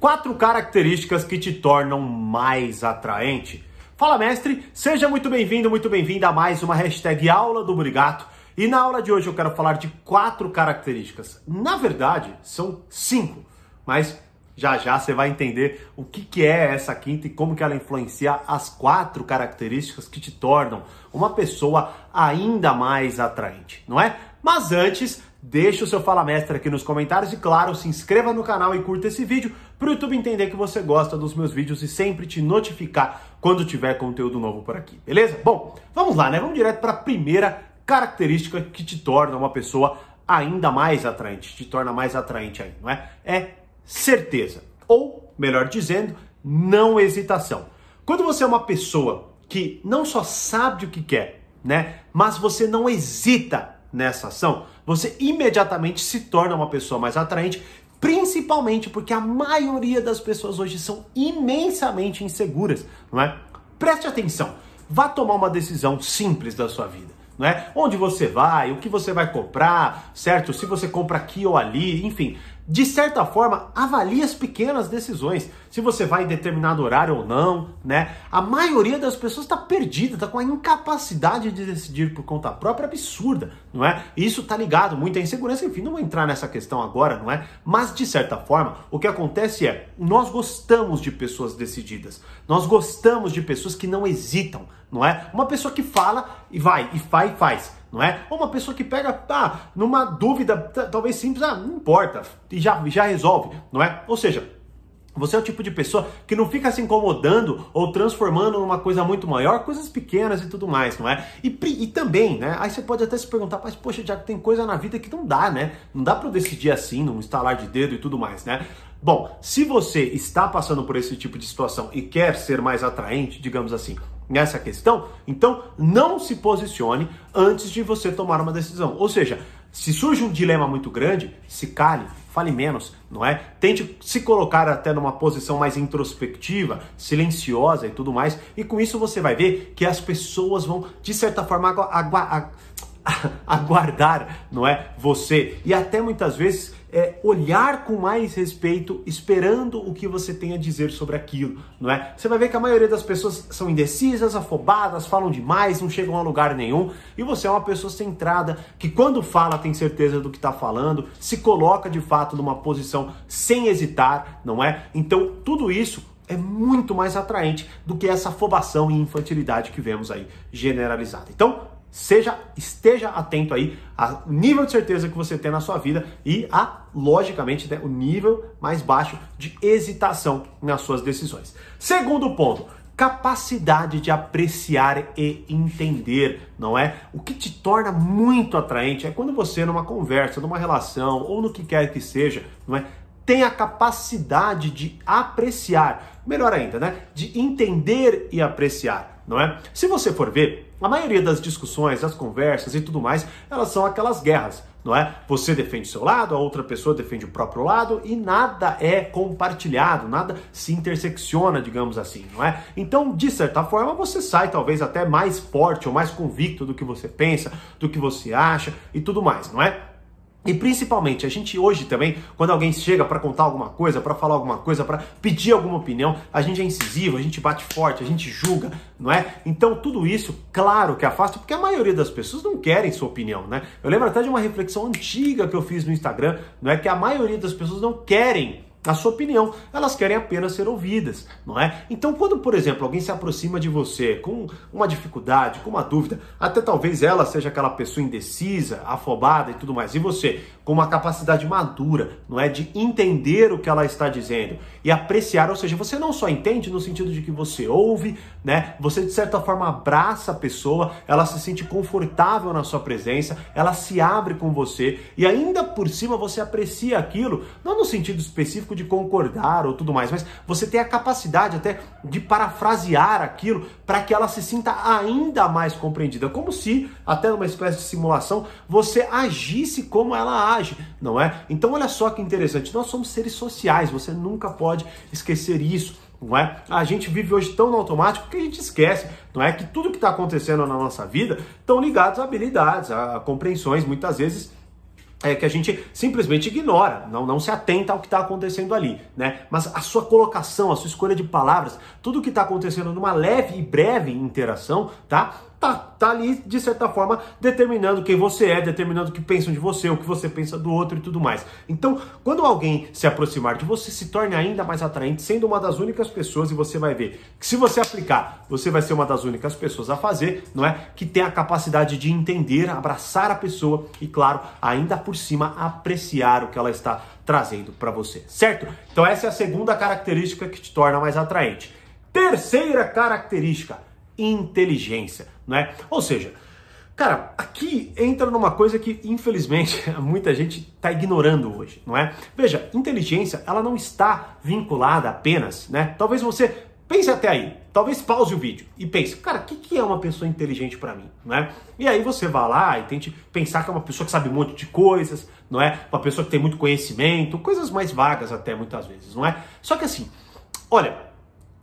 Quatro características que te tornam mais atraente. Fala, mestre! Seja muito bem-vindo, muito bem-vinda a mais uma hashtag Aula do Burigato. E na aula de hoje eu quero falar de quatro características. Na verdade, são cinco, mas já já você vai entender o que, que é essa quinta e como que ela influencia as quatro características que te tornam uma pessoa ainda mais atraente, não é? Mas antes, deixa o seu Fala Mestre aqui nos comentários e, claro, se inscreva no canal e curta esse vídeo para o YouTube entender que você gosta dos meus vídeos e sempre te notificar quando tiver conteúdo novo por aqui, beleza? Bom, vamos lá, né? Vamos direto para a primeira característica que te torna uma pessoa ainda mais atraente, te torna mais atraente aí, não é? É certeza. Ou, melhor dizendo, não hesitação. Quando você é uma pessoa que não só sabe o que quer, né, mas você não hesita nessa ação, você imediatamente se torna uma pessoa mais atraente, principalmente porque a maioria das pessoas hoje são imensamente inseguras, não é? Preste atenção, vá tomar uma decisão simples da sua vida. Não é? Onde você vai, o que você vai comprar, certo? Se você compra aqui ou ali, enfim, de certa forma, avalie as pequenas decisões. Se você vai em determinado horário ou não, né? A maioria das pessoas está perdida, está com a incapacidade de decidir por conta própria absurda, não é? Isso está ligado muito à insegurança, enfim, não vou entrar nessa questão agora, não é? Mas de certa forma, o que acontece é, nós gostamos de pessoas decididas. Nós gostamos de pessoas que não hesitam, não é? Uma pessoa que fala e vai, e faz e faz não é? Ou uma pessoa que pega, tá, numa dúvida, talvez simples, ah, não importa, e já, já resolve, não é? Ou seja, você é o tipo de pessoa que não fica se incomodando ou transformando numa coisa muito maior, coisas pequenas e tudo mais, não é? E, e também, né? Aí você pode até se perguntar, mas poxa, já tem coisa na vida que não dá, né? Não dá para decidir assim, num estalar de dedo e tudo mais, né? Bom, se você está passando por esse tipo de situação e quer ser mais atraente, digamos assim, nessa questão, então não se posicione antes de você tomar uma decisão. Ou seja, se surge um dilema muito grande, se cale, fale menos, não é? Tente se colocar até numa posição mais introspectiva, silenciosa e tudo mais, e com isso você vai ver que as pessoas vão, de certa forma, aguardar, não é? Você. E até muitas vezes é, olhar com mais respeito, esperando o que você tem a dizer sobre aquilo, não é? Você vai ver que a maioria das pessoas são indecisas, afobadas, falam demais, não chegam a lugar nenhum, e você é uma pessoa centrada, que quando fala tem certeza do que está falando, se coloca de fato numa posição sem hesitar, não é? Então, tudo isso é muito mais atraente do que essa afobação e infantilidade que vemos aí generalizada. Então, seja esteja atento aí ao nível de certeza que você tem na sua vida e a logicamente né, o nível mais baixo de hesitação nas suas decisões. Segundo ponto, capacidade de apreciar e entender, não é? O que te torna muito atraente é quando você numa conversa, numa relação ou no que quer que seja, não é? Tem a capacidade de apreciar, melhor ainda, né? De entender e apreciar, não é? Se você for ver, a maioria das discussões, das conversas e tudo mais, elas são aquelas guerras, não é? Você defende o seu lado, a outra pessoa defende o próprio lado e nada é compartilhado, nada se intersecciona, digamos assim, não é? Então, de certa forma, você sai talvez até mais forte ou mais convicto do que você pensa, do que você acha e tudo mais, não é? E principalmente, a gente hoje também, quando alguém chega para contar alguma coisa, para falar alguma coisa, para pedir alguma opinião, a gente é incisivo, a gente bate forte, a gente julga, não é? Então tudo isso, claro que afasta, porque a maioria das pessoas não querem sua opinião, né? Eu lembro até de uma reflexão antiga que eu fiz no Instagram, não é que a maioria das pessoas não querem a sua opinião, elas querem apenas ser ouvidas, não é? Então, quando, por exemplo, alguém se aproxima de você com uma dificuldade, com uma dúvida, até talvez ela seja aquela pessoa indecisa, afobada e tudo mais, e você com uma capacidade madura, não é, de entender o que ela está dizendo e apreciar, ou seja, você não só entende no sentido de que você ouve, né? Você de certa forma abraça a pessoa, ela se sente confortável na sua presença, ela se abre com você e ainda por cima você aprecia aquilo, não no sentido específico de concordar ou tudo mais, mas você tem a capacidade até de parafrasear aquilo para que ela se sinta ainda mais compreendida, como se até numa espécie de simulação você agisse como ela age, não é? Então olha só que interessante, nós somos seres sociais, você nunca pode esquecer isso. Não é? A gente vive hoje tão no automático que a gente esquece, não é? Que tudo que está acontecendo na nossa vida estão ligados a habilidades, a compreensões, muitas vezes é, que a gente simplesmente ignora, não, não se atenta ao que está acontecendo ali, né? Mas a sua colocação, a sua escolha de palavras, tudo que está acontecendo numa leve e breve interação, tá? Tá, tá ali, de certa forma, determinando quem você é, determinando o que pensam de você, o que você pensa do outro e tudo mais. Então, quando alguém se aproximar de você, se torne ainda mais atraente, sendo uma das únicas pessoas, e você vai ver que se você aplicar, você vai ser uma das únicas pessoas a fazer, não é? Que tem a capacidade de entender, abraçar a pessoa e, claro, ainda por cima, apreciar o que ela está trazendo para você, certo? Então, essa é a segunda característica que te torna mais atraente. Terceira característica, inteligência, não é? Ou seja, Cara, aqui entra numa coisa que infelizmente muita gente está ignorando hoje, não é? Veja, inteligência ela não está vinculada apenas, né? Talvez você pense até aí, talvez pause o vídeo e pense, cara, o que, que é uma pessoa inteligente para mim, né? E aí você vá lá e tente pensar que é uma pessoa que sabe um monte de coisas, não é? Uma pessoa que tem muito conhecimento, coisas mais vagas até muitas vezes, não é? Só que assim, olha,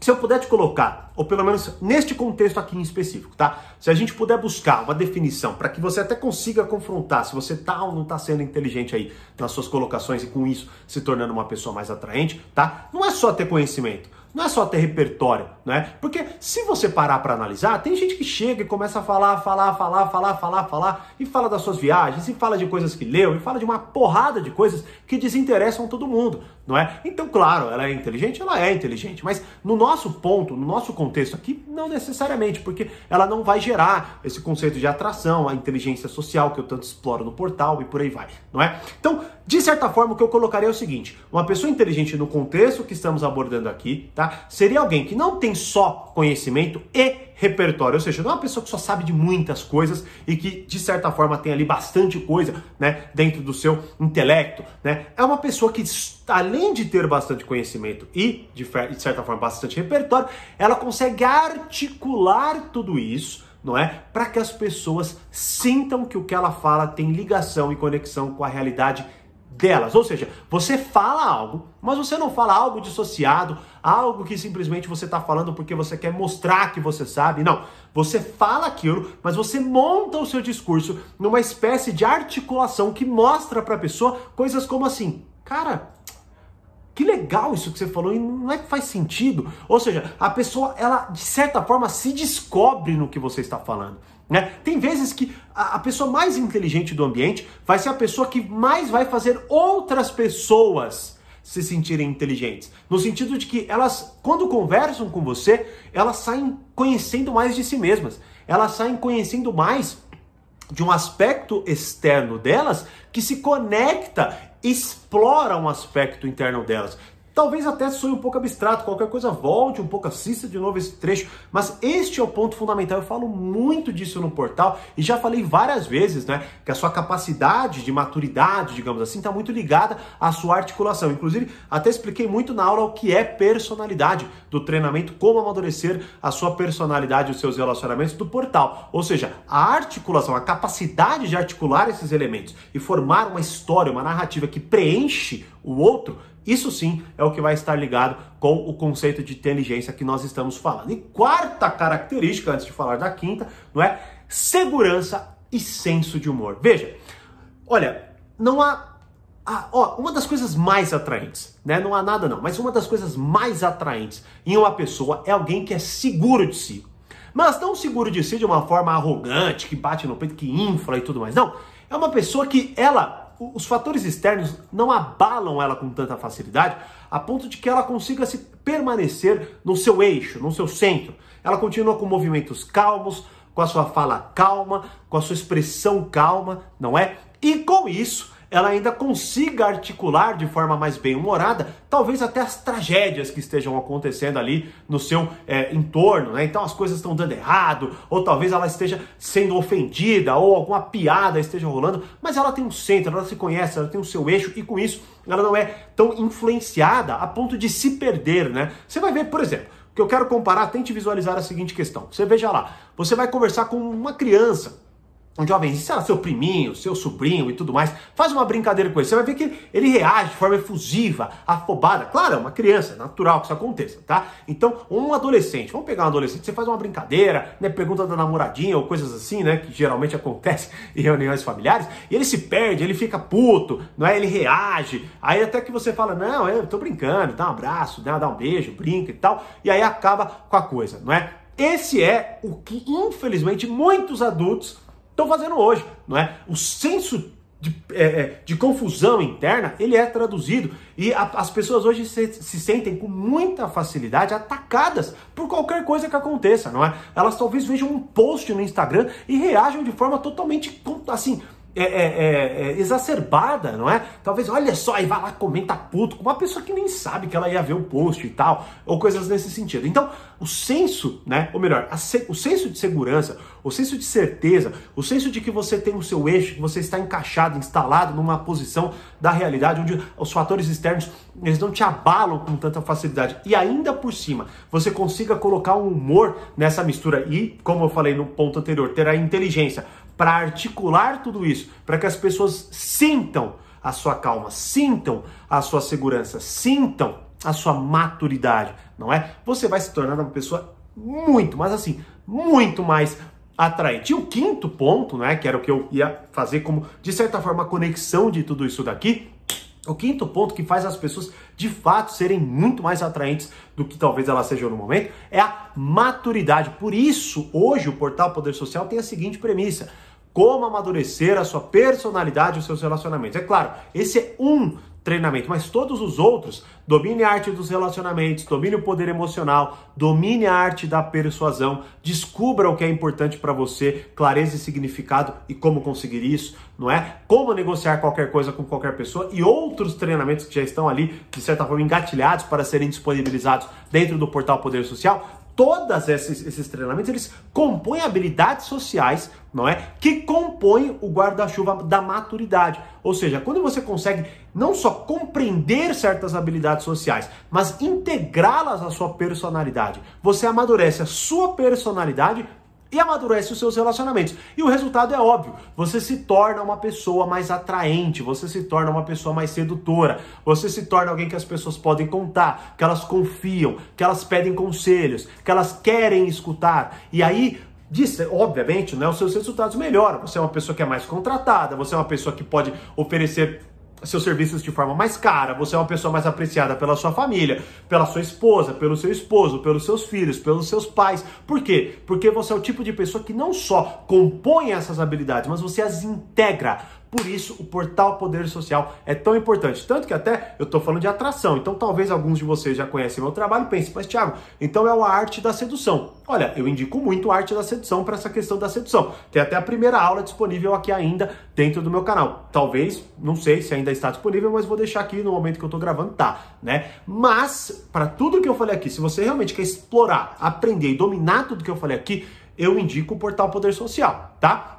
se eu puder te colocar, ou pelo menos neste contexto aqui em específico, tá? Se a gente puder buscar uma definição para que você até consiga confrontar se você tá ou não tá sendo inteligente aí nas suas colocações e com isso se tornando uma pessoa mais atraente, tá? Não é só ter conhecimento. Não é só ter repertório, né? Porque se você parar para analisar, tem gente que chega e começa a falar, falar, falar, falar, falar, falar, e fala das suas viagens, e fala de coisas que leu, e fala de uma porrada de coisas que desinteressam todo mundo, não é? Então, claro, ela é inteligente, ela é inteligente, mas no nosso ponto, no nosso contexto aqui, não necessariamente, porque ela não vai gerar esse conceito de atração, a inteligência social que eu tanto exploro no portal e por aí vai, não é? Então, de certa forma, o que eu colocaria é o seguinte: uma pessoa inteligente no contexto que estamos abordando aqui, tá? Seria alguém que não tem só conhecimento e repertório, ou seja, não é uma pessoa que só sabe de muitas coisas e que de certa forma tem ali bastante coisa, né, dentro do seu intelecto, né? É uma pessoa que além de ter bastante conhecimento e de certa forma bastante repertório, ela consegue articular tudo isso não é? Para que as pessoas sintam que o que ela fala tem ligação e conexão com a realidade delas. Ou seja, você fala algo, mas você não fala algo dissociado, algo que simplesmente você está falando porque você quer mostrar que você sabe. Não. Você fala aquilo, mas você monta o seu discurso numa espécie de articulação que mostra para a pessoa coisas como assim: cara, que legal isso que você falou e não é que faz sentido. Ou seja, a pessoa, ela de certa forma se descobre no que você está falando. Né? Tem vezes que a, a pessoa mais inteligente do ambiente vai ser a pessoa que mais vai fazer outras pessoas se sentirem inteligentes. No sentido de que elas, quando conversam com você, elas saem conhecendo mais de si mesmas. Elas saem conhecendo mais de um aspecto externo delas que se conecta, explora um aspecto interno delas. Talvez até soe um pouco abstrato, qualquer coisa volte um pouco, assista de novo esse trecho, mas este é o ponto fundamental. Eu falo muito disso no portal e já falei várias vezes, né, que a sua capacidade de maturidade, digamos assim, está muito ligada à sua articulação. Inclusive, até expliquei muito na aula o que é personalidade do treinamento, como amadurecer a sua personalidade e os seus relacionamentos do portal. Ou seja, a articulação, a capacidade de articular esses elementos e formar uma história, uma narrativa que preenche o outro isso sim é o que vai estar ligado com o conceito de inteligência que nós estamos falando. E quarta característica, antes de falar da quinta, não é segurança e senso de humor. Veja, olha, não há ah, ó, uma das coisas mais atraentes, né? Não há nada não, mas uma das coisas mais atraentes em uma pessoa é alguém que é seguro de si. Mas não seguro de si de uma forma arrogante, que bate no peito, que infla e tudo mais. Não. É uma pessoa que ela os fatores externos não abalam ela com tanta facilidade, a ponto de que ela consiga se permanecer no seu eixo, no seu centro. Ela continua com movimentos calmos, com a sua fala calma, com a sua expressão calma, não é? E com isso, ela ainda consiga articular de forma mais bem-humorada, talvez até as tragédias que estejam acontecendo ali no seu é, entorno, né? Então as coisas estão dando errado, ou talvez ela esteja sendo ofendida, ou alguma piada esteja rolando, mas ela tem um centro, ela se conhece, ela tem o seu eixo, e com isso ela não é tão influenciada a ponto de se perder, né? Você vai ver, por exemplo, o que eu quero comparar, tente visualizar a seguinte questão. Você veja lá, você vai conversar com uma criança, um jovem, sei lá, seu priminho, seu sobrinho e tudo mais, faz uma brincadeira com ele, você vai ver que ele reage de forma efusiva, afobada. Claro, é uma criança, é natural que isso aconteça, tá? Então, um adolescente, vamos pegar um adolescente, você faz uma brincadeira, né, pergunta da namoradinha ou coisas assim, né, que geralmente acontece em reuniões familiares, e ele se perde, ele fica puto, não é? Ele reage, aí até que você fala, não, eu tô brincando, dá um abraço, dá um beijo, brinca e tal, e aí acaba com a coisa, não é? Esse é o que, infelizmente, muitos adultos estão fazendo hoje, não é? O senso de, é, é, de, confusão interna, ele é traduzido e a, as pessoas hoje se, se, sentem com muita facilidade atacadas por qualquer coisa que aconteça, não é? Elas talvez vejam um post no Instagram e reajam de forma totalmente assim é, é, é, é, exacerbada, não é? Talvez, olha só, aí vai lá, comenta puto, com uma pessoa que nem sabe que ela ia ver o post e tal, ou coisas nesse sentido. Então, o senso, né? Ou melhor, o senso de segurança, o senso de certeza, o senso de que você tem o seu eixo, que você está encaixado, instalado numa posição da realidade, onde os fatores externos eles não te abalam com tanta facilidade. E ainda por cima, você consiga colocar um humor nessa mistura e, como eu falei no ponto anterior, ter a inteligência para articular tudo isso, para que as pessoas sintam a sua calma, sintam a sua segurança, sintam a sua maturidade, não é? Você vai se tornar uma pessoa muito, mas assim, muito mais atraente. E o quinto ponto, né, que era o que eu ia fazer como, de certa forma, a conexão de tudo isso daqui, o quinto ponto que faz as pessoas de fato serem muito mais atraentes do que talvez elas sejam no momento é a maturidade. Por isso, hoje o portal Poder Social tem a seguinte premissa: como amadurecer a sua personalidade e os seus relacionamentos. É claro, esse é um treinamento, mas todos os outros, domine a arte dos relacionamentos, domine o poder emocional, domine a arte da persuasão, descubra o que é importante para você, clareza e significado e como conseguir isso, não é? Como negociar qualquer coisa com qualquer pessoa e outros treinamentos que já estão ali, de certa forma, engatilhados para serem disponibilizados dentro do portal Poder Social todos esses, esses treinamentos, eles compõem habilidades sociais, não é? Que compõem o guarda-chuva da maturidade. Ou seja, quando você consegue não só compreender certas habilidades sociais, mas integrá-las à sua personalidade, você amadurece a sua personalidade e amadurece os seus relacionamentos. E o resultado é óbvio: você se torna uma pessoa mais atraente, você se torna uma pessoa mais sedutora, você se torna alguém que as pessoas podem contar, que elas confiam, que elas pedem conselhos, que elas querem escutar. E aí Diz, obviamente, né, os seus resultados melhoram. Você é uma pessoa que é mais contratada, você é uma pessoa que pode oferecer seus serviços de forma mais cara, você é uma pessoa mais apreciada pela sua família, pela sua esposa, pelo seu esposo, pelos seus filhos, pelos seus pais. Por quê? Porque você é o tipo de pessoa que não só compõe essas habilidades, mas você as integra por isso, o portal Poder Social é tão importante. Tanto que até eu estou falando de atração. Então, talvez alguns de vocês já conhecem meu trabalho e pensem, mas Thiago, então é a arte da sedução. Olha, eu indico muito a arte da sedução para essa questão da sedução. Tem até a primeira aula disponível aqui ainda dentro do meu canal. Talvez, não sei se ainda está disponível, mas vou deixar aqui no momento que eu estou gravando, tá, né? Mas, para tudo que eu falei aqui, se você realmente quer explorar, aprender e dominar tudo que eu falei aqui, eu indico o portal Poder Social, tá?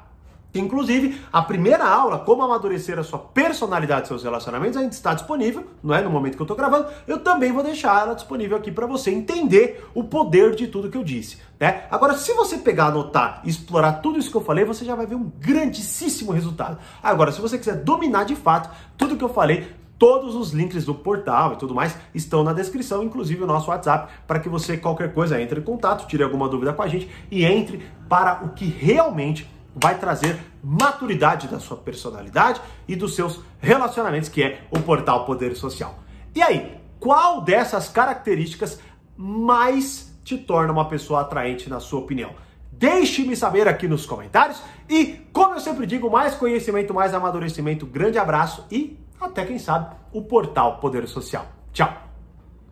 Inclusive, a primeira aula, como amadurecer a sua personalidade e seus relacionamentos, ainda está disponível, não é? No momento que eu estou gravando, eu também vou deixar ela disponível aqui para você entender o poder de tudo que eu disse, né? Agora, se você pegar, anotar e explorar tudo isso que eu falei, você já vai ver um grandíssimo resultado. Agora, se você quiser dominar de fato tudo que eu falei, Todos os links do portal e tudo mais estão na descrição, inclusive o nosso WhatsApp, para que você, qualquer coisa, entre em contato, tire alguma dúvida com a gente e entre para o que realmente vai trazer maturidade da sua personalidade e dos seus relacionamentos, que é o portal Poder Social. E aí, qual dessas características mais te torna uma pessoa atraente na sua opinião? Deixe-me saber aqui nos comentários e, como eu sempre digo, mais conhecimento, mais amadurecimento. Grande abraço e até quem sabe o portal Poder Social. Tchau!